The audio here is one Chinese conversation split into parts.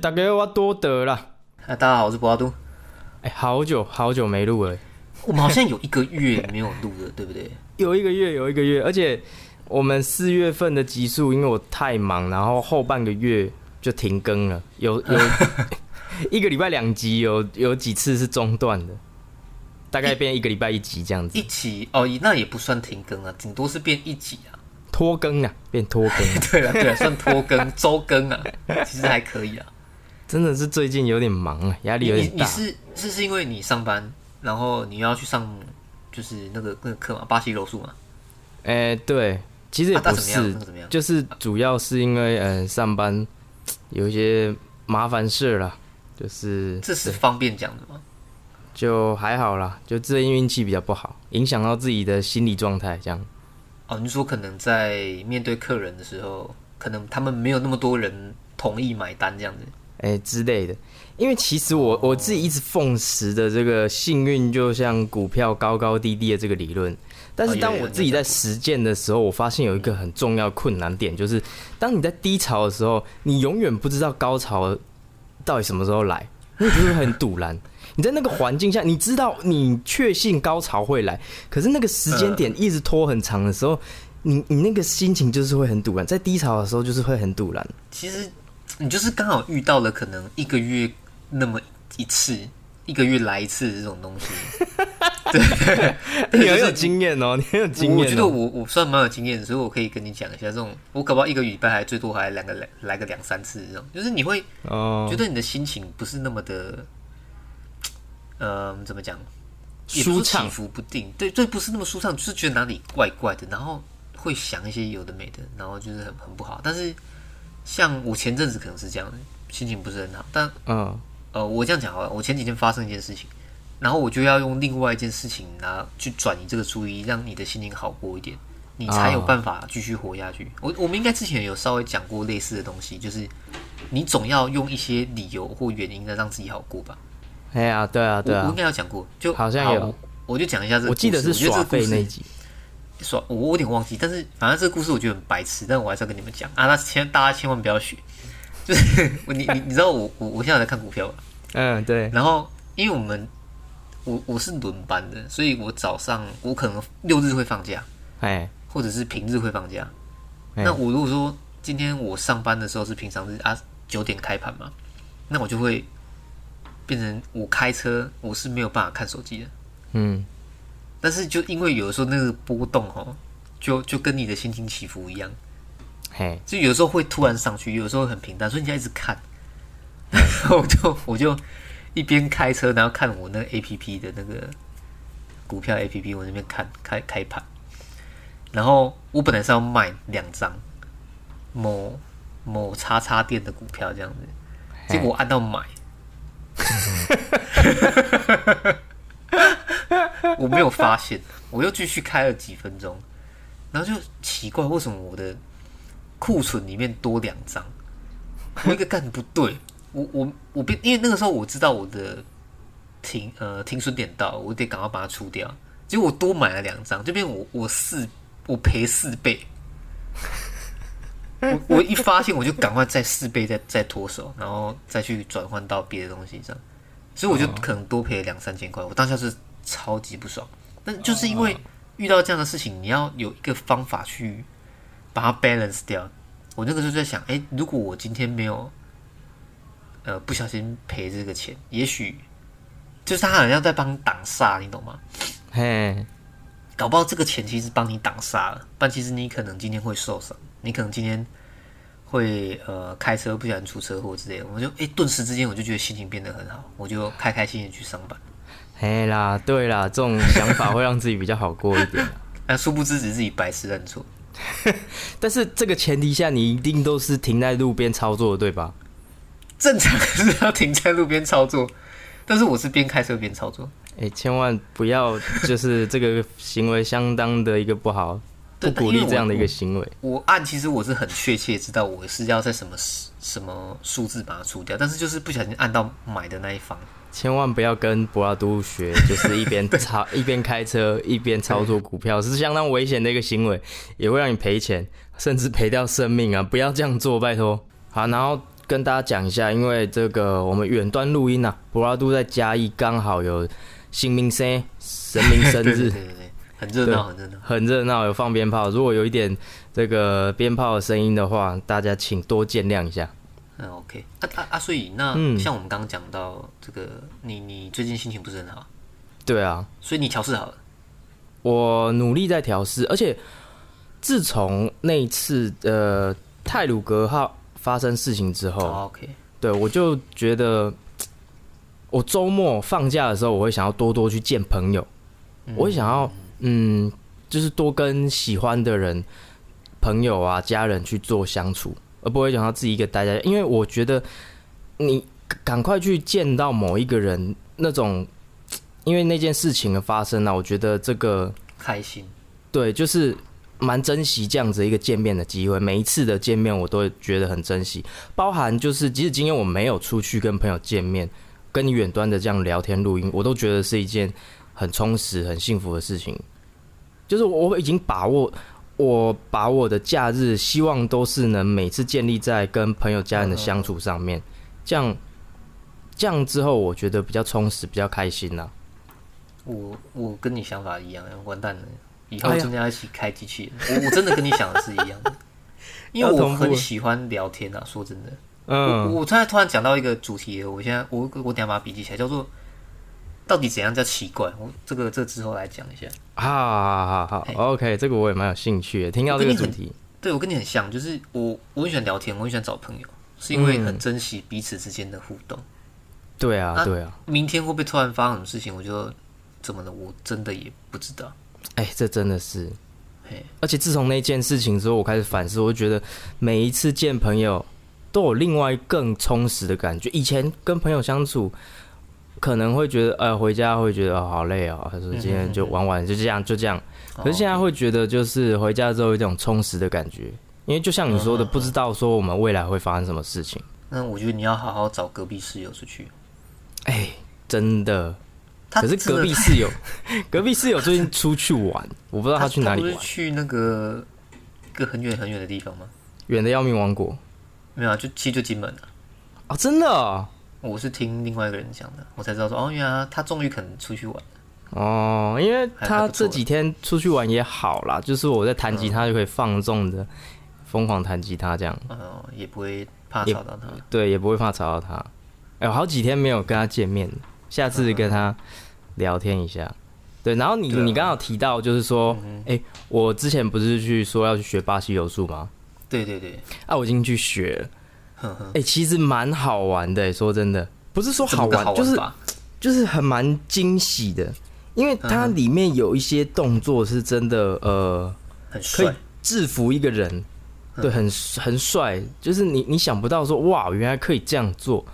大家我多得啦。啊，大家好，我是博阿都。哎，好久好久没录了，我们好像有一个月没有录了，对不对？有一个月，有一个月，而且我们四月份的集数，因为我太忙，然后后半个月就停更了，有有 一个礼拜两集，有有几次是中断的，大概变一个礼拜一集这样子一。集哦，那也不算停更啊，顶多是变一集啊。拖更啊，变拖更，对了对了，算拖更、周更啊，其实还可以啊。真的是最近有点忙啊，压力有点大。你你是是是因为你上班，然后你要去上就是那个那个课嘛，巴西柔术嘛。哎、对，其实也不怎么样是，就是主要是因为呃上班有一些麻烦事啦，就是这是方便讲的吗？就还好啦，就最近运气比较不好，影响到自己的心理状态，这样。哦，你说可能在面对客人的时候，可能他们没有那么多人同意买单这样子。哎、之类的。因为其实我我自己一直奉持的这个幸运，就像股票高高低低的这个理论。但是当我自己在实践的时候，我发现有一个很重要困难点，就是当你在低潮的时候，你永远不知道高潮到底什么时候来，你就会很堵然。你在那个环境下，你知道你确信高潮会来，可是那个时间点一直拖很长的时候，你你那个心情就是会很堵然，在低潮的时候就是会很堵然。其实你就是刚好遇到了可能一个月那么一次，一个月来一次这种东西。对，你很有经验哦，你很有经验、哦。我觉得我我算蛮有经验的，所以我可以跟你讲一下这种，我搞不好一个礼拜还最多还两个来来个两三次这种，就是你会哦，觉得你的心情不是那么的，呃，怎么讲？舒畅起伏不定，对对，不是那么舒畅，就是觉得哪里怪怪的，然后会想一些有的没的，然后就是很很不好。但是像我前阵子可能是这样的，心情不是很好，但嗯，呃，我这样讲好了，我前几天发生一件事情，然后我就要用另外一件事情拿去转移这个注意，让你的心情好过一点，你才有哦办法继续活下去。我我们应该之前有稍微讲过类似的东西，就是你总要用一些理由或原因来让自己好过吧。哎呀，对啊，对啊我我应，该有讲过，就好像有我我就讲一下这个。我记得是耍废那一集。耍，我我有点忘记，但是反正这个故事我觉得很白痴，但我还是要跟你们讲啊。那千大家千万不要学，就是 你你你知道我我我现在在看股票吧？嗯，对，然后因为我们我我是轮班的，所以我早上我可能六日会放假，哎，或者是平日会放假。哎那我如果说今天我上班的时候是平常日啊九点开盘嘛，那我就会变成我开车我是没有办法看手机的。嗯，但是就因为有的时候那个波动哦，就就跟你的心情起伏一样，嘿，就有时候会突然上去，有时候很平淡，所以你要一直看。然 后我就我就一边开车，然后看我那个 A P P 的那个股票 A P P，我那边看开开盘。然后我本来是要卖两张某某叉叉店的股票这样子，结果我按到买，我没有发现，我又继续开了几分钟，然后就奇怪为什么我的库存里面多两张，我一个干不对，我我我变，因为那个时候我知道我的停呃停损点到，我得赶快把它出掉，结果我多买了两张，这边我我四我赔四倍。我我一发现我就赶快再四倍再再脱手，然后再去转换到别的东西上，所以我就可能多赔了两三千块。我当下是超级不爽，但就是因为遇到这样的事情，你要有一个方法去把它 balance 掉。我那个时候就在想，哎、如果我今天没有呃不小心赔这个钱，也许就是他好像在帮你挡煞，你懂吗？嘿，搞不好这个钱其实帮你挡煞了，但其实你可能今天会受伤，你可能今天会呃开车不小心出车祸之类的，我就哎顿时之间我就觉得心情变得很好，我就开开心心地去上班。嘿啦，对啦，这种想法会让自己比较好过一点。那 殊不知只是自己白痴认错。但是这个前提下，你一定都是停在路边操作的，对吧？正常是要停在路边操作，但是我是边开车边操作。哎、千万不要，就是这个行为相当的一个不好，不鼓励这样的一个行为。我按其实我是很确切知道我是要在什么什么数字把它除掉，但是就是不小心按到买的那一方。千万不要跟博拉都学，就是一边 操一边开车一边操作股票，是相当危险的一个行为，也会让你赔钱，甚至赔掉生命啊！不要这样做，拜托。好，然后跟大家讲一下，因为这个我们远端录音啊，博拉都在嘉义，刚好有新明生神明生日 很热闹，很热闹。很热闹，有放鞭炮。如果有一点这个鞭炮的声音的话，大家请多见谅一下。嗯，OK，啊啊啊！所以那、嗯像我们刚刚讲到这个，你你最近心情不是很好，对啊，所以你调试好了。我努力在调试，而且自从那一次呃泰鲁格号发生事情之后，哦 OK，对我就觉得，我周末放假的时候，我会想要多多去见朋友，我会想要嗯，就是多跟喜欢的人、朋友啊、家人去做相处，而不会想到自己一个待在。因为我觉得你赶快去见到某一个人，那种因为那件事情的发生呢、啊，我觉得这个开心。对，就是蛮珍惜这样子一个见面的机会。每一次的见面，我都会觉得很珍惜，包含就是即使今天我没有出去跟朋友见面，跟你远端的这样聊天录音，我都觉得是一件很充实、很幸福的事情。就是我已经把握，我把我的假日希望都是能每次建立在跟朋友、家人的相处上面，这样这样之后，我觉得比较充实、比较开心呐、我我跟你想法一样，完蛋了，以后真的要一起开机器人。我我真的跟你想的是一样的，因为我很喜欢聊天啊。说真的，我嗯，我突然突然讲到一个主题，我现在我我等下把它笔记起来，叫做到底怎样叫奇怪？我这个这个之后来讲一下。好好好好，OK，这个我也蛮有兴趣的，听到这个主题。对我跟你很像，就是我我很喜欢聊天，我很喜欢找朋友，是因为嗯很珍惜彼此之间的互动。对啊，啊对啊，明天会不会突然发生什么事情，我就怎么了？我真的也不知道。哎、这真的是嘿，而且自从那件事情之后，我开始反思，我就觉得每一次见朋友都有另外更充实的感觉。以前跟朋友相处，可能会觉得，呃，回家会觉得哦好累哦，他说今天就玩玩，就这样就这样。可是现在会觉得，就是回家之后有一种充实的感觉，因为就像你说的，不知道说我们未来会发生什么事情。那我觉得你要好好找隔壁室友出去。哎、真的。可是隔壁室友，隔壁室友最近出去玩，我不知道他去哪里玩。去那个一个很远很远的地方吗？远的要命王国没有啊，就其实就金门啊。哦，真的哦。我是听另外一个人讲的，我才知道说哦，原来他终于肯出去玩了。哦，因为他这几天出去玩也好啦，就是我在弹吉他就可以放纵的疯狂弹吉他这样，嗯，也不会怕吵到他。对，也不会怕吵到他。哎、我好几天没有跟他见面了，下次跟他聊天一下。对，然后你、啊你刚好提到，就是说，哎、我之前不是去说要去学巴西柔术吗？对对对，啊，我已经去学了，哎、其实蛮好玩的、说真的，不是说好玩，就是就是很蛮惊喜的，因为它嗯里面有一些动作是真的，呃，很可以帅。制服一个人，嗯对，很很帅，就是你你想不到说哇，原来可以这样做，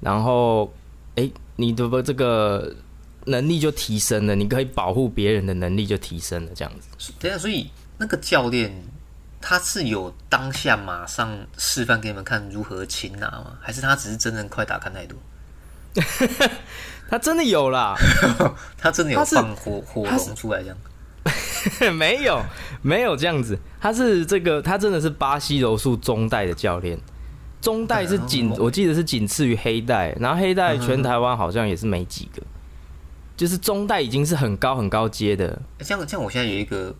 然后哎、你的这个能力就提升了，你可以保护别人的能力就提升了，这样子。对啊，所以那个教练他是有当下马上示范给你们看如何擒拿吗？还是他只是真人快打看太多？他真的有啦，他真的有放火火龙出来这样？没有没有这样子，他是这个他真的是巴西柔术中代的教练。中代是仅哦我记得是仅次于黑带，然后黑带全台湾好像也是没几个，就是中代已经是很高很高阶的，欸这样这样，我现在有一个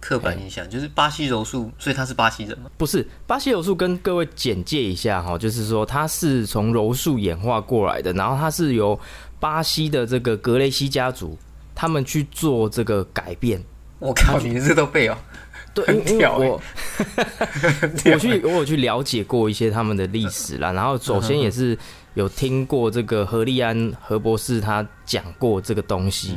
刻板印象，就是巴西柔术，所以他是巴西人吗？不是巴西柔术，跟各位简介一下哈，就是说它是从柔术演化过来的，然后它是由巴西的这个格雷西家族他们去做这个改变。我靠，你这都背哦，对，我 我去我有去了解过一些他们的历史啦，然后首先也是有听过这个何利安何博士他讲过这个东西，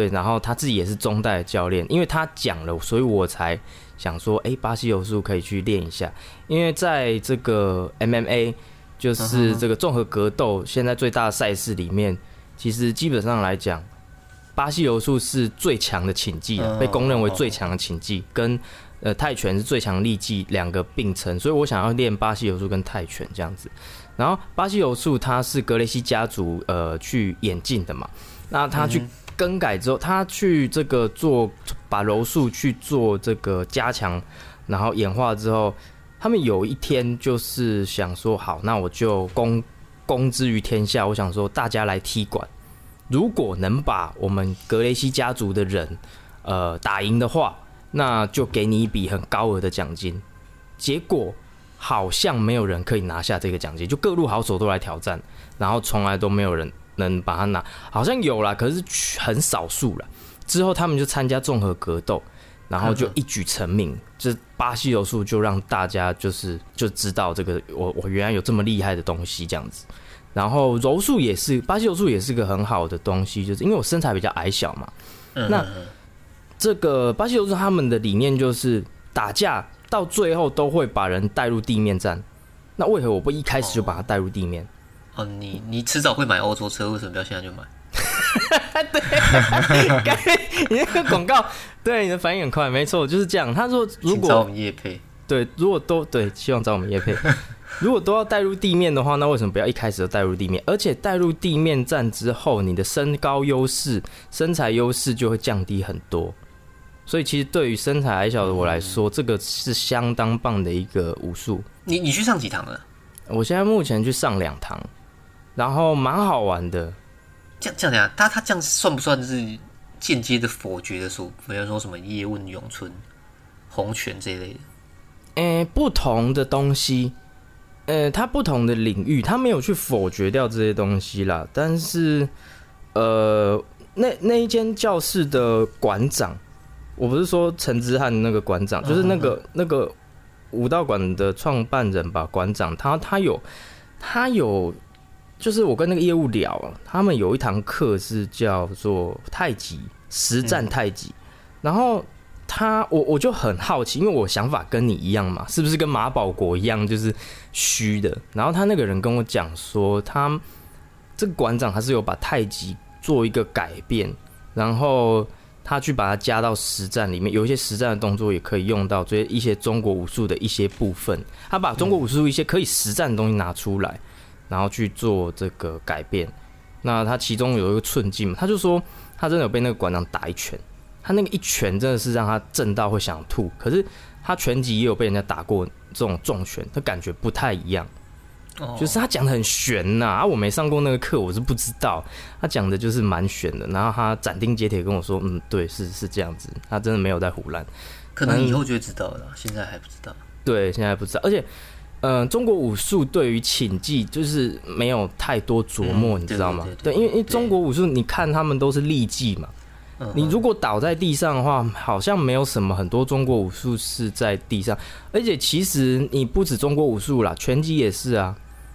对，然后他自己也是中代的教练，因为他讲了，所以我才想说，哎、巴西柔术可以去练一下，因为在这个 MMA 就是这个综合格斗现在最大的赛事里面，其实基本上来讲。巴西柔术是最强的擒技被公认为最强的擒技，跟呃泰拳是最强的力技两个并称，所以我想要练巴西柔术跟泰拳这样子。然后巴西柔术它是格雷西家族呃去演进的嘛，那他去更改之后，他去这个做把柔术去做这个加强，然后演化之后，他们有一天就是想说，好，那我就公公之于天下，我想说大家来踢馆，如果能把我们格雷西家族的人，呃，打赢的话，那就给你一笔很高额的奖金。结果好像没有人可以拿下这个奖金，就各路好手都来挑战，然后从来都没有人能把它拿，好像有啦，可是很少数了。之后他们就参加综合格斗。然后就一举成名，这巴西柔术就让大家就是就知道这个我我原来有这么厉害的东西这样子。然后柔术也是巴西柔术也是个很好的东西，就是因为我身材比较矮小嘛。那这个巴西柔术他们的理念就是打架到最后都会把人带入地面战。那为何我不一开始就把他带入地面？哦，你你迟早会买欧洲车，为什么不要现在就买？对，你那个广告，对你的反应很快，没错，就是这样。他说，如果找我们叶配，对，如果都对，希望找我们叶配。如果都要带入地面的话，那为什么不要一开始就带入地面？而且带入地面站之后，你的身高优势、身材优势就会降低很多。所以，其实对于身材矮小的我来说，这个是相当棒的一个武术。你你去上几堂了？我现在目前去上两堂，然后蛮好玩的。这样这样讲，他他这样算不算是间接的否决的说，比如说什么叶问、咏春、洪拳这一类的？诶，不同的东西，呃，他不同的领域，他没有去否决掉这些东西啦。但是，呃，那那一间教室的馆长，我不是说陈之汉那个馆长，就是那个那个武道馆的创办人吧？馆长，他他有他有。就是我跟那个业务聊，他们有一堂课是叫做太极实战太极，然后他我我就很好奇，因为我想法跟你一样嘛，是不是跟马保国一样就是虚的？然后他那个人跟我讲说，他这个馆长他是有把太极做一个改变，然后他去把它加到实战里面，有一些实战的动作也可以用到这些一些中国武术的一些部分，他把中国武术一些可以实战的东西拿出来。然后去做这个改变，那他其中有一个寸劲嘛，他就说他真的有被那个馆长打一拳，他那个一拳真的是让他震到会想吐。可是他拳击也有被人家打过这种重拳，他感觉不太一样。哦，就是他讲的很悬呐，啊，我没上过那个课，我是不知道。他讲的就是蛮悬的，然后他斩钉截铁跟我说，嗯，对，是是这样子，他真的没有在胡乱。可能以后就会知道了，现在还不知道。对，现在不知道，而且。嗯，中国武术对于请技就是没有太多琢磨，你知道吗？对，因为因为中国武术，你看他们都是立技嘛。你如果倒在地上的话，好像没有什么很多中国武术是在地上。而且其实你不止中国武术啦，拳击也是啊。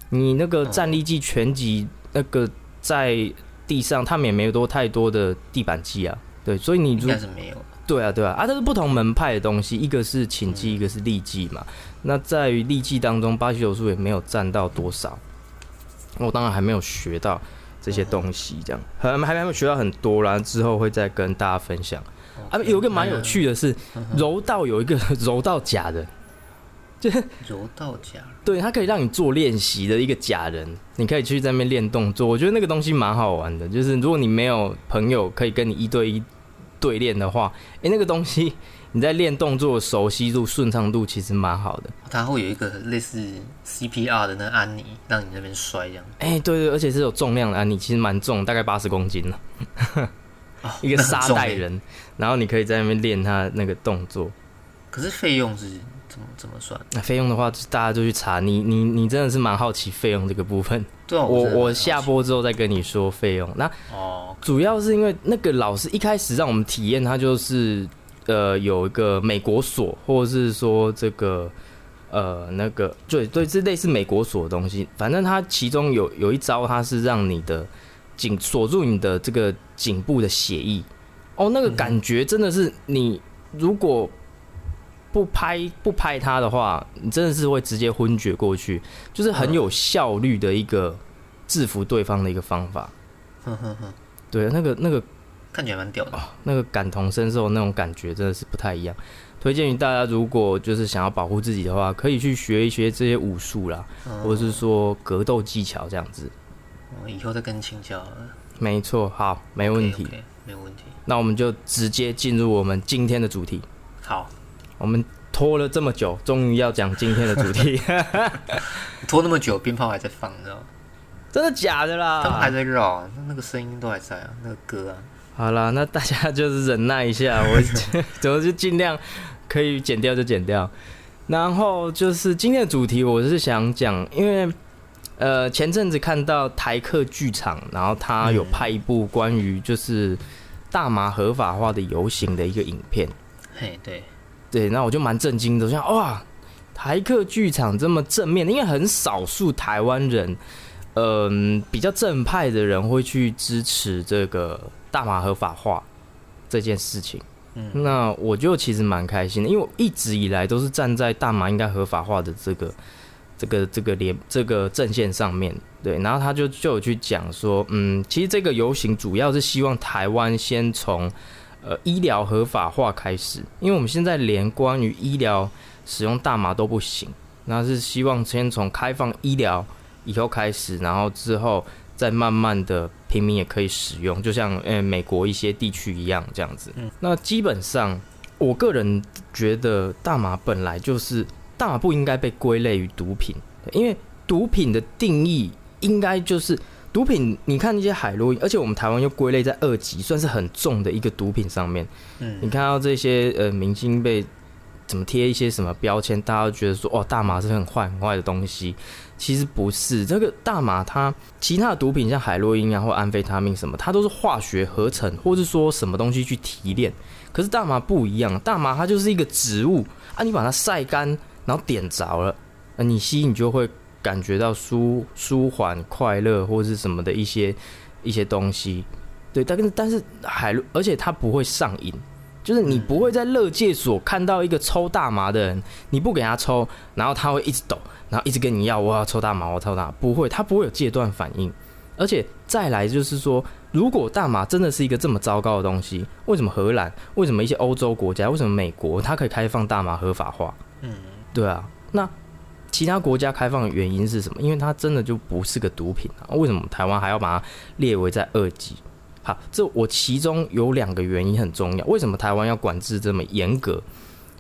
你那个站立技拳击那个在地上，他们也没有多太多的地板技啊。对，所以你应该是没有。对啊，对啊，啊，这是不同门派的东西，一个是请技，一个是立技嘛。那在于历季当中，巴西柔术也没有占到多少。我当然还没有学到这些东西，这样还还没有学到很多啦。之后会再跟大家分享。啊，有一个蛮有趣的是，柔道有一个 柔道假人，就是 柔道假，对他可以让你做练习的一个假人，你可以去在那边练动作。我觉得那个东西蛮好玩的，就是如果你没有朋友可以跟你一对一。对练的话，哎，那个东西你在练动作熟悉度、顺畅度其实蛮好的。它会有一个类似 CPR 的那个安妮，让你那边摔这样。哎，对对，而且是有重量的安妮，其实蛮重，大概八十公斤了。一个沙袋人，然后你可以在那边练他那个动作。可是费用是怎么怎么算？那费用的话，大家就去查。你你你真的是蛮好奇费用这个部分。对，我我下播之后再跟你说费用。那哦，主要是因为那个老师一开始让我们体验，他就是呃有一个美国锁，或者是说这个呃那个对对，这类似美国锁的东西。反正他其中有有一招，它是让你的颈锁住你的这个颈部的血液。哦，那个感觉真的是你如果不拍不拍他的话，你真的是会直接昏厥过去，就是很有效率的一个制服对方的一个方法。哼哼哼，对，那个那个看起来蛮屌的，那个感同身受那种感觉真的是不太一样。推荐于大家，如果就是想要保护自己的话，可以去学一学这些武术啦，或者是说格斗技巧这样子。我以后再跟你请教。没错，好，没问题，没有问题。那我们就直接进入我们今天的主题。好。我们拖了这么久，终于要讲今天的主题，拖那么久，鞭炮还在放，你知道吗？真的假的啦？他们还在绕啊，那那个声音都还在啊，那个歌啊。好啦，那大家就是忍耐一下，我怎么就尽量可以剪掉就剪掉。然后就是今天的主题，我是想讲，因为呃前阵子看到台客剧场，然后他有拍一部关于就是大麻合法化的游行的一个影片。嘿，对对，那我就蛮震惊的，我想哇，台客剧场这么正面，因为很少数台湾人，嗯、比较正派的人会去支持这个大麻合法化这件事情。嗯那我就其实蛮开心的，因为我一直以来都是站在大麻应该合法化的这个、这个、这个连这个阵线上面。对，然后他就就有去讲说，嗯，其实这个游行主要是希望台湾先从呃医疗合法化开始，因为我们现在连关于医疗使用大麻都不行，那是希望先从开放医疗以后开始，然后之后再慢慢的平民也可以使用，就像呃美国一些地区一样这样子。嗯那基本上我个人觉得大麻本来就是大麻不应该被归类于毒品，因为毒品的定义应该就是。毒品，你看那些海洛因，而且我们台湾又归类在二级，算是很重的一个毒品上面。嗯你看到这些呃明星被怎么贴一些什么标签，大家都觉得说哦，大麻是很坏很坏的东西。其实不是，这个大麻它其他的毒品像海洛因啊或安非他命什么，它都是化学合成，或是说什么东西去提炼。可是大麻不一样，大麻它就是一个植物啊，你把它晒干，然后点着了，啊，你吸你就会感觉到舒舒缓、快乐或是什么的一些一些东西。对，但是但是海洛，而且它不会上瘾，就是你不会在乐界所看到一个抽大麻的人，你不给他抽，然后他会一直抖，然后一直跟你要我要抽大麻，我要抽大麻，不会，他不会有戒断反应。而且再来就是说，如果大麻真的是一个这么糟糕的东西，为什么荷兰，为什么一些欧洲国家，为什么美国它可以开放大麻合法化？嗯，对啊，那其他国家开放的原因是什么？因为它真的就不是个毒品啊，为什么台湾还要把它列为在二级？好，这我其中有两个原因很重要。为什么台湾要管制这么严格？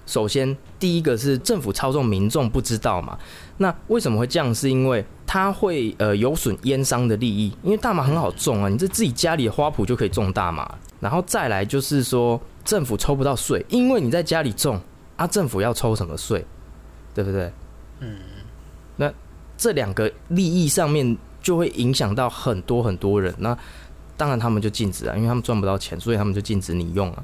首先，第一个是政府操纵民众不知道嘛？那为什么会这样？是因为它会呃有损烟商的利益，因为大麻很好种啊，你这自己家里的花圃就可以种大麻。然后再来就是说，政府抽不到税，因为你在家里种啊，政府要抽什么税？对不对？嗯，这两个利益上面就会影响到很多很多人。那当然他们就禁止啊，因为他们赚不到钱，所以他们就禁止你用啊。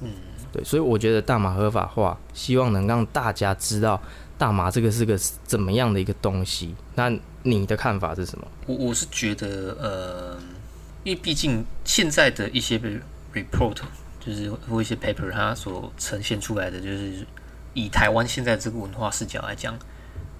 嗯，对，所以我觉得大麻合法化，希望能让大家知道大麻这个是个怎么样的一个东西。那你的看法是什么？我我是觉得，呃，因为毕竟现在的一些 report，就是或一些 paper，它所呈现出来的，就是以台湾现在这个文化视角来讲，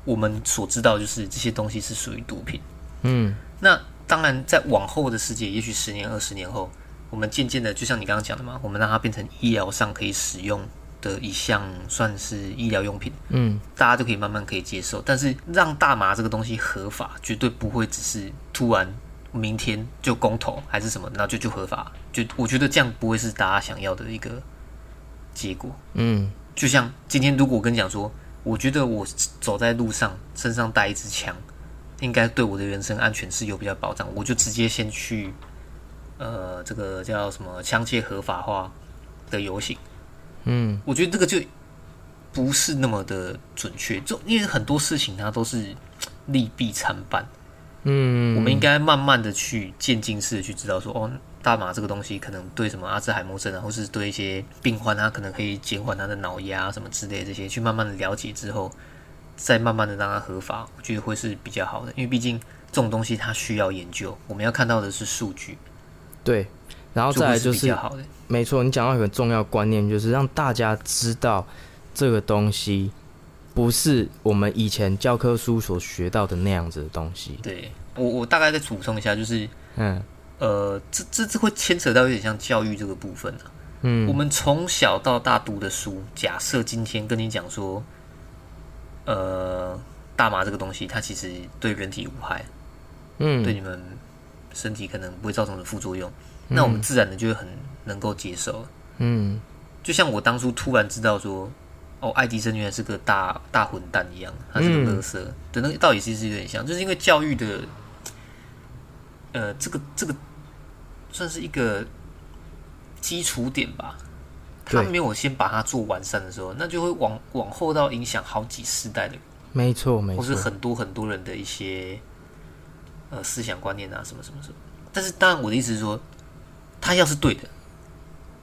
我们所知道就是这些东西是属于毒品。嗯那当然，在往后的世界，也许十年、二十年后，我们渐渐的，就像你刚刚讲的嘛，我们让它变成医疗上可以使用的一项，算是医疗用品，嗯大家都可以慢慢可以接受。但是让大麻这个东西合法，绝对不会只是突然明天就公投还是什么，然后就就合法。就我觉得这样不会是大家想要的一个结果。嗯就像今天，如果我跟你讲说，我觉得我走在路上身上带一支枪，应该对我的人身安全是有比较保障，我就直接先去，呃，这个叫什么枪械合法化的游行，嗯。我觉得这个就不是那么的准确，就因为很多事情它都是利弊参半，嗯，我们应该慢慢的去渐进式的去知道说，哦，大麻这个东西可能对什么阿兹海默症啊，或是对一些病患，他可能可以减缓他的脑压什么之类的这些，去慢慢的了解之后，再慢慢的让它合法，我觉得会是比较好的，因为毕竟这种东西它需要研究，我们要看到的是数据，对，然后再来就是比较好的。没错，你讲到一个很重要观念，就是让大家知道这个东西不是我们以前教科书所学到的那样子的东西。对我，我大概再补充一下，就是嗯呃，这这这会牵扯到有点像教育这个部分啊。嗯，我们从小到大读的书，假设今天跟你讲说，呃，大麻这个东西它其实对人体无害，嗯。对你们身体可能不会造成什么副作用，那我们自然的就会很能够接受。嗯。就像我当初突然知道说，哦，爱迪生原来是个大大混蛋一样，他是个垃圾的那个道理，其实有点像，就是因为教育的，呃，这个这个算是一个基础点吧。他没有先把它做完善的时候，那就会往往后到影响好几世代的人。没错，没错，或是很多很多人的一些呃思想观念啊，什么什么什么。但是，当然我的意思是说，他要是对的，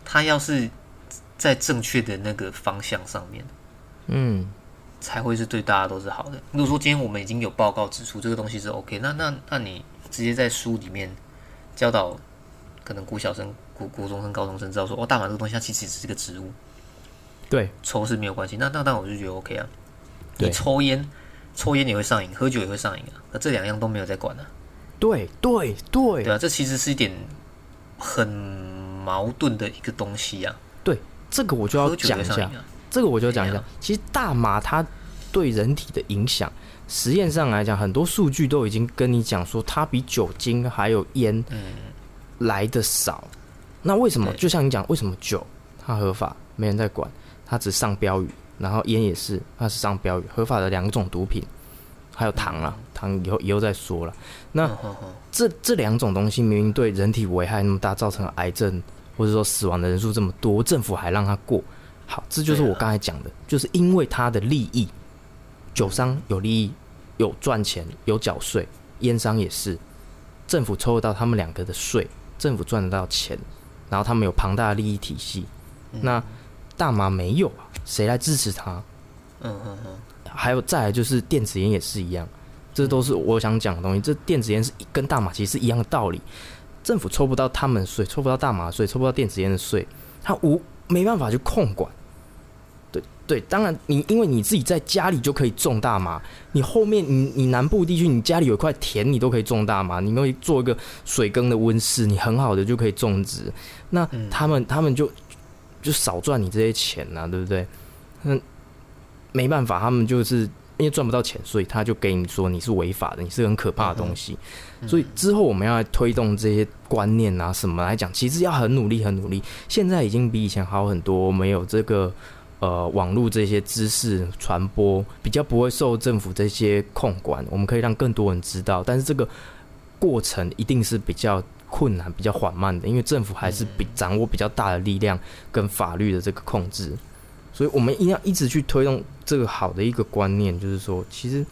他要是在正确的那个方向上面，嗯，才会是对大家都是好的。如果说今天我们已经有报告指出这个东西是 OK，那那那你直接在书里面教导可能国小生。国国中生、高中生知道说哦，大麻这个东西它其实只是个植物，对，抽是没有关系。那那当然我就觉得 OK 啊。你抽烟，抽烟也会上瘾，喝酒也会上瘾啊。那这两样都没有在管啊。对对对，对啊，这其实是一点很矛盾的一个东西呀。对，这个我就要讲一下。这个我就要讲一下。其实大麻它对人体的影响，实验上来讲，很多数据都已经跟你讲说，它比酒精还有烟来的少。那为什么？就像你讲，为什么酒它合法，没人在管，它只上标语，然后烟也是，它是上标语，合法的两种毒品，还有糖啊，糖以后以后再说了。那这这两种东西明明对人体危害那么大，造成癌症或者说死亡的人数这么多，政府还让它过，好，这就是我刚才讲的，就是因为它的利益，酒商有利益，有赚钱，有缴税，烟商也是，政府抽得到他们两个的税，政府赚得到钱。然后他们有庞大的利益体系，那大麻没有啊？谁来支持他？嗯嗯嗯。还有再来就是电子烟也是一样，这都是我想讲的东西。这电子烟是跟大麻其实是一样的道理，政府抽不到他们税，抽不到大麻税，抽不到电子烟的税，他无没办法去控管。对，当然你因为你自己在家里就可以种大麻，你后面你你南部地区你家里有一块田，你都可以种大麻，你可以做一个水耕的温室，你很好的就可以种植。那他们他们就就少赚你这些钱呐，对不对？那，没办法，他们就是因为赚不到钱，所以他就给你说你是违法的，你是很可怕的东西。所以之后我们要来推动这些观念啊什么来讲，其实要很努力很努力。现在已经比以前好很多，没有这个。呃，网络这些知识传播比较不会受政府这些控管，我们可以让更多人知道。但是这个过程一定是比较困难、比较缓慢的，因为政府还是比掌握比较大的力量跟法律的这个控制。所以我们一定要一直去推动这个好的一个观念，就是说，其实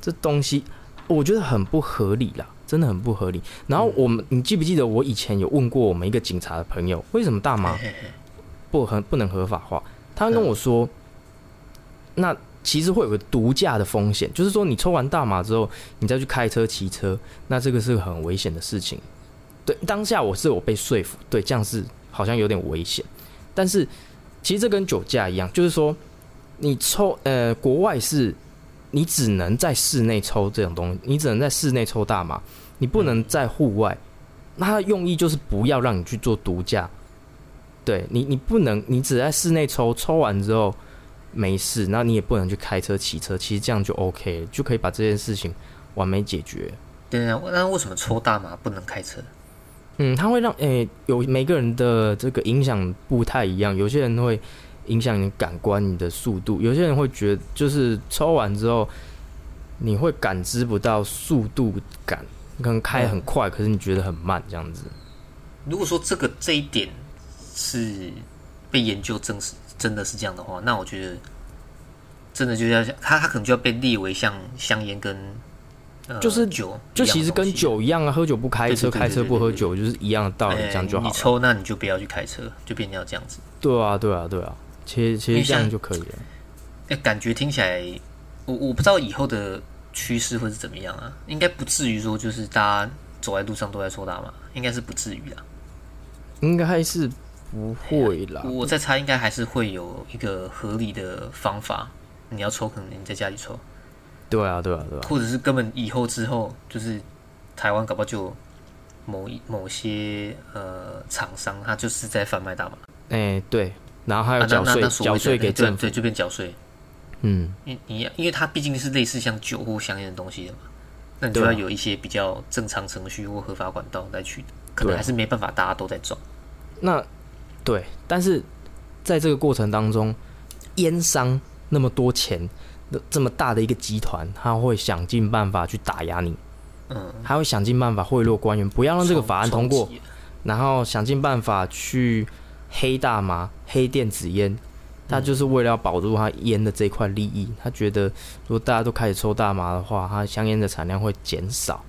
这东西我觉得很不合理啦，真的很不合理。然后我们，你记不记得我以前有问过我们一个警察的朋友，为什么大麻不很不能合法化？他跟我说：“那其实会有个毒驾的风险，就是说你抽完大麻之后，你再去开车、骑车，那这个是很危险的事情。”对，当下我是有被说服，对，这样是好像有点危险。但是其实这跟酒驾一样，就是说你抽，呃，国外是你只能在室内抽这种东西，你只能在室内抽大麻，你不能在户外。那他用意就是不要让你去做毒驾。对你，你不能，你只在室内抽，抽完之后没事，那你也不能去开车、骑车，其实这样就 OK 了，就可以把这件事情完美解决。对啊，那为什么抽大麻不能开车？嗯，它会让诶，有每个人的这个影响不太一样，有些人会影响你感官、你的速度，有些人会觉得就是抽完之后你会感知不到速度感，可能开很快，可是你觉得很慢这样子。如果说这个这一点。是被研究证实真的是这样的话，那我觉得真的就要他他可能就要被列为像香烟跟就是酒，就其实跟酒一样啊，喝酒不开车，开车不喝酒，就是一样的道理，这样就好。你抽那你就不要去开车，就变成要这样子。对啊，对啊，对啊，其实其实这样就可以了。哎，感觉听起来，我我不知道以后的趋势会是怎么样啊？应该不至于说就是大家走在路上都在抽大麻，应该是不至于的。应该是。不会啦，我在猜，应该还是会有一个合理的方法。你要抽，可能你在家里抽。对啊，对啊，对啊。或者是根本以后之后，就是台湾搞不好就某一某些呃厂商，他就是在贩卖大麻。哎，对。然后还有缴税，缴税给政府，就变缴税。嗯，你你，因为它毕竟是类似像酒或香烟的东西的嘛，那你就要有一些比较正常程序或合法管道来取得，可能还是没办法，大家都在赚。那。对，但是在这个过程当中，烟商那么多钱，这么大的一个集团，他会想尽办法去打压你，嗯，他会想尽办法贿赂官员，不要让这个法案通过然后想尽办法去黑大麻、黑电子烟。他就是为了要保住他烟的这块利益，他觉得如果大家都开始抽大麻的话，他香烟的产量会减少。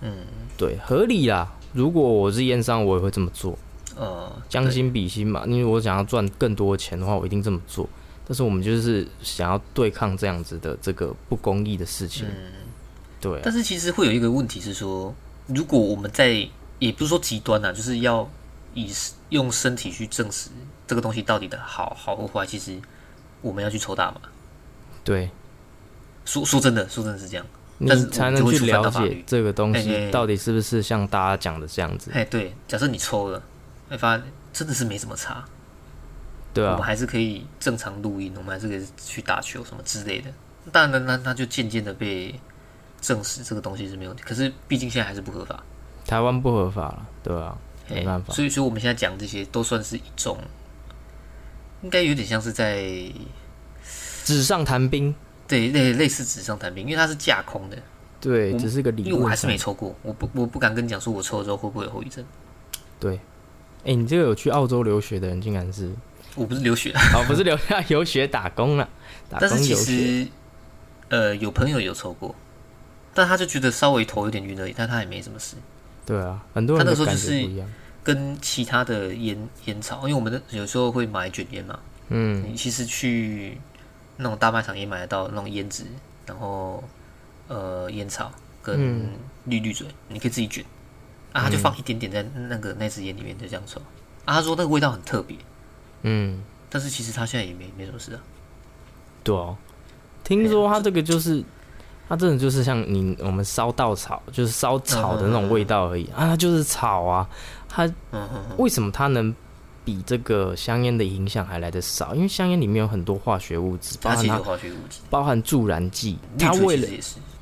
嗯，对，合理啦。如果我是烟商，我也会这么做，呃，将心比心嘛。因为我想要赚更多的钱的话，我一定这么做。但是我们就是想要对抗这样子的这个不公义的事情。嗯，对啊、但是其实会有一个问题是说，如果我们在也不是说极端啊，就是要以用身体去证实这个东西到底的好好或坏，其实我们要去抽大麻。对，说说真的，说真的是这样。你但是才能去了解这个东西到底是不是像大家讲的这样子。哎，对，假设你抽了，会发现真的是没什么差，对啊，我们还是可以正常录音，我们还是可以去打球什么之类的。当然，那那就渐渐的被证实这个东西是没有问题。可是毕竟现在还是不合法，台湾不合法了，对啊，没哎办法。所以，所以我们现在讲这些都算是一种，应该有点像是在纸上谈兵，对类类似纸上谈兵，因为它是架空的。对，只是个理论因为我还是没抽过，我不我不敢跟你讲说我抽了之后会不会有后遗症。对。哎、你这个有去澳洲留学的人，竟然是我不是留学，哦，不是留下 游学打工了，打但是其。实呃有朋友有抽过，但他就觉得稍微头有点晕而已，但他也没什么事。对啊，很多人他那时候就是。跟其他的烟烟草，因为我们的有时候会买卷烟嘛，嗯，你其实去那种大卖场也买得到那种烟纸，然后呃烟草跟嗯绿绿嘴，你可以自己卷啊，他就放一点点在那个那只烟里面就这样抽。啊，他说那个味道很特别，嗯，但是其实他现在也没没什么事啊，对哦。听说他这个就是，他真的就是像你我们烧稻草，就是烧草的那种味道而已。啊，它就是草啊。它为什么它能比这个香烟的影响还来得少？因为香烟里面有很多化学物质，包含化学物质，包含助燃剂，它为了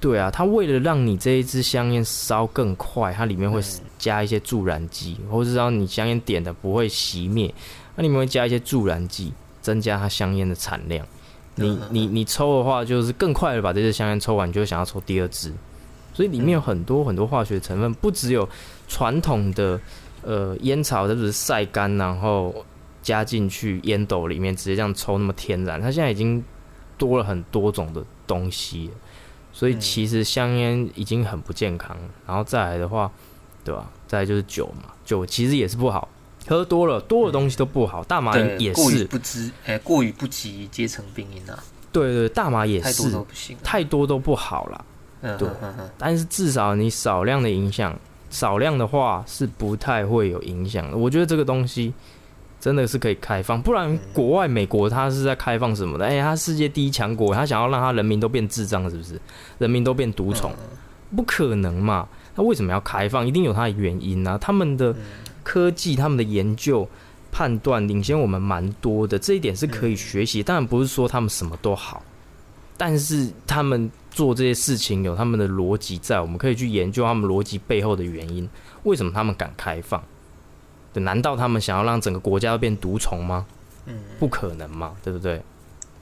对啊，它为了让你这一支香烟烧更快，它里面会加一些助燃剂，或者是让你香烟点的不会熄灭，那里面会加一些助燃剂，增加它香烟的产量。你嗯你你抽的话，就是更快的把这支香烟抽完，你就会想要抽第二支，所以里面有很多很多化学成分，不只有传统的呃烟草，它只是晒干然后加进去烟斗里面直接这样抽那么天然，它现在已经多了很多种的东西了。所以嗯其实香烟已经很不健康，然后再来的话，对吧？再来就是酒嘛，酒其实也是不好，喝多了多的东西都不好，大麻对，也过于是，不知，哎，过于不及皆成病因啊，对对，大麻也太多是，都不行，太多都不好了。嗯对嗯嗯嗯，但是至少你少量的影响，少量的话是不太会有影响的。我觉得这个东西真的是可以开放，不然国外美国他是在开放什么的？哎、他世界第一强国，他想要让他人民都变智障，是不是？人民都变独宠？不可能嘛？那为什么要开放？一定有他的原因啊！他们的科技、他们的研究、判断领先我们蛮多的，这一点是可以学习。当然不是说他们什么都好，但是他们做这些事情有他们的逻辑在，我们可以去研究他们逻辑背后的原因。为什么他们敢开放？对，难道他们想要让整个国家都变毒虫吗？嗯，不可能嘛，对不对？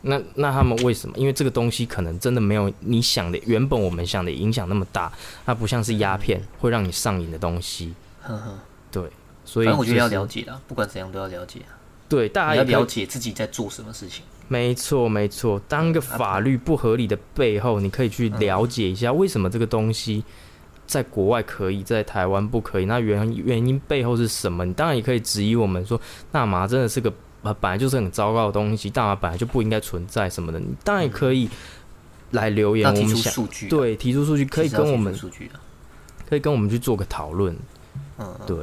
那那他们为什么？因为这个东西可能真的没有你想的，原本我们想的影响那么大，它不像是鸦片会让你上瘾的东西，呵呵，对，所以我觉得要了解啦，不管怎样都要了解啊，对大家要了解自己在做什么事情。没错，没错。当个法律不合理的背后，你可以去了解一下为什么这个东西在国外可以，在台湾不可以。那原原因背后是什么？你当然也可以质疑我们说，大麻真的是个呃本来就是很糟糕的东西，大麻本来就不应该存在什么的。你当然也可以来留言，提出我们想数据啊，对提出数据，可以跟我们数据啊，可以跟我们去做个讨论。嗯，嗯对，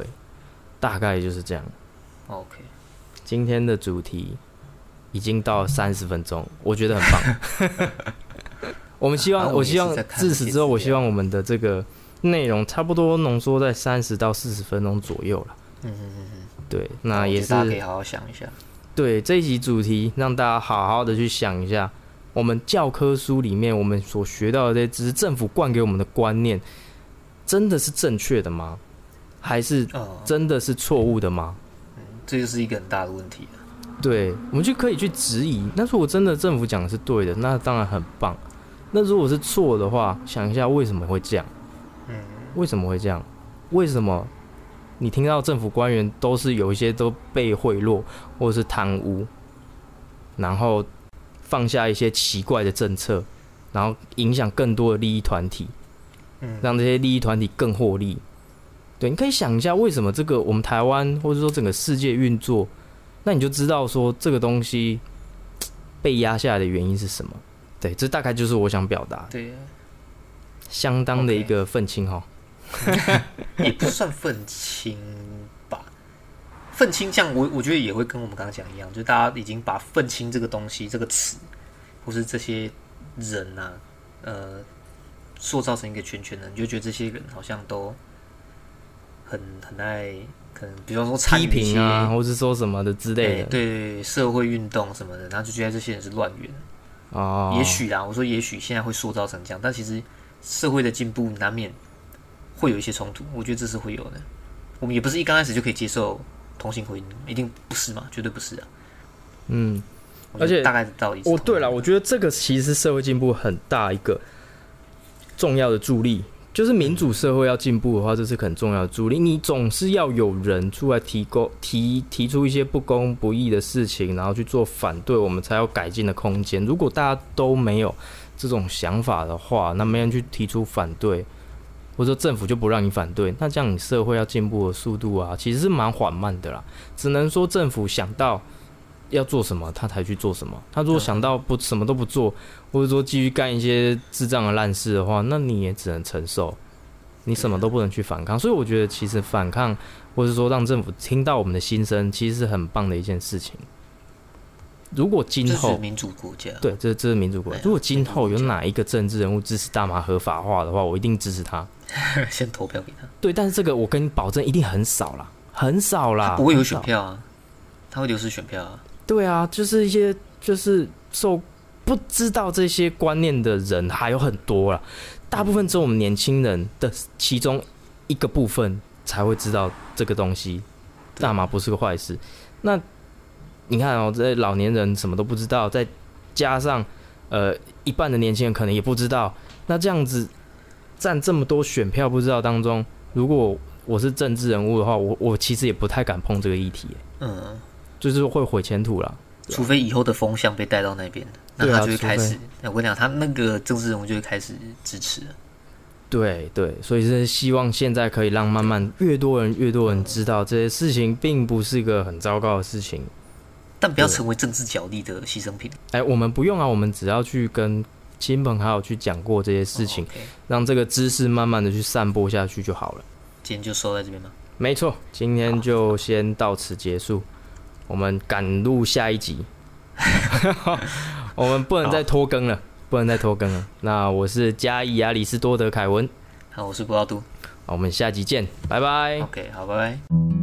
大概就是这样。，OK，今天的主题已经到三十分钟，我觉得很棒。我们希望，啊我我希望自此之后，我希望我们的这个内容差不多浓缩在三十到四十分钟左右了。嗯嗯嗯嗯，对，那也是大家可以好好想一下。对这一集主题，让大家好好的去想一下，我们教科书里面我们所学到的这些知识，政府灌给我们的观念，真的是正确的吗？还是哦，真的是错误的吗？这就是一个很大的问题啊对，我们就可以去质疑。那如果真的政府讲的是对的，那当然很棒。那如果是错的话，想一下为什么会这样？嗯，为什么会这样？为什么你听到政府官员都是有一些都被贿赂或者是贪污，然后放下一些奇怪的政策，然后影响更多的利益团体，嗯让这些利益团体更获利？对，你可以想一下，为什么这个我们台湾或者说整个世界运作，那你就知道说这个东西 被压下来的原因是什么。对，这大概就是我想表达，对，相当的一个愤青哈。也不算愤青吧。愤青这样，我我觉得也会跟我们刚刚讲一样，就是大家已经把愤青这个东西、这个词，或是这些人呐、呃，塑造成一个圈圈的，你就觉得这些人好像都很很爱，可能比方说批评啊，或是说什么的之类的。对对社会运动什么的，然后就觉得这些人是乱源。哦，也许啦，我说也许现在会塑造成这样，但其实社会的进步难免会有一些冲突，我觉得这是会有的。我们也不是一刚开始就可以接受同性婚姻，一定不是嘛，绝对不是啊。嗯，而且大概的道理是哦，同对了，我觉得这个其实是社会进步很大一个重要的助力，就是民主社会要进步的话，这是很重要的助力。你总是要有人出来提供提提出一些不公不义的事情，然后去做反对，我们才有改进的空间。如果大家都没有这种想法的话，那没人去提出反对。或者说政府就不让你反对，那这样你社会要进步的速度啊，其实是蛮缓慢的啦。只能说政府想到要做什么，他才去做什么。他如果想到不什么都不做，或者说继续干一些智障的烂事的话，那你也只能承受，你什么都不能去反抗。所以我觉得，其实反抗，或者说让政府听到我们的心声，其实是很棒的一件事情。如果今后民主国家，对，这这是民主国家。如果今后有哪一个政治人物支持大麻合法化的话，我一定支持他。先投票给他，对，但是这个我跟你保证，一定很少啦，很少啦，不会有选票啊，他会流失选票啊。对啊，就是一些就是受不知道这些观念的人还有很多啦，大部分只有我们年轻人的其中一个部分才会知道这个东西，大麻不是个坏事。那你看哦，这老年人什么都不知道，再加上呃一半的年轻人可能也不知道，那这样子占这么多选票不知道当中，如果我是政治人物的话，我我其实也不太敢碰这个议题，嗯，就是会毁前途了。除非以后的风向被带到那边，那他就会开除始。我跟你讲，他那个政治人物就会开始支持。对对，所以是希望现在可以让慢慢越多人越多人知道这些事情并不是一个很糟糕的事情。但不要成为政治角力的牺牲品。哎，我们不用啊，我们只要去跟亲朋好友去讲过这些事情，让这个知识慢慢的去散播下去就好了。今天就收在这边吗？没错，今天就先到此结束，我们赶路下一集，我们不能再拖更了，不能再拖更了。那我是嘉义亚里士多德凯文，好，我是布拉杜。好我们下集见，拜拜。OK，好，拜拜。